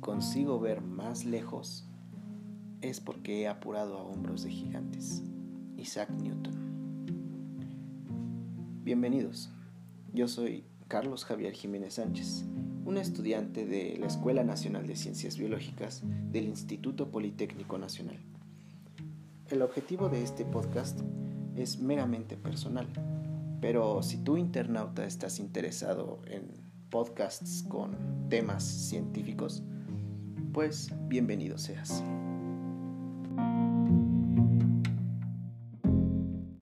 consigo ver más lejos, es porque he apurado a hombros de gigantes. Isaac Newton. Bienvenidos. Yo soy Carlos Javier Jiménez Sánchez, un estudiante de la Escuela Nacional de Ciencias Biológicas del Instituto Politécnico Nacional. El objetivo de este podcast es meramente personal, pero si tú internauta estás interesado en podcasts con temas científicos, pues bienvenido seas.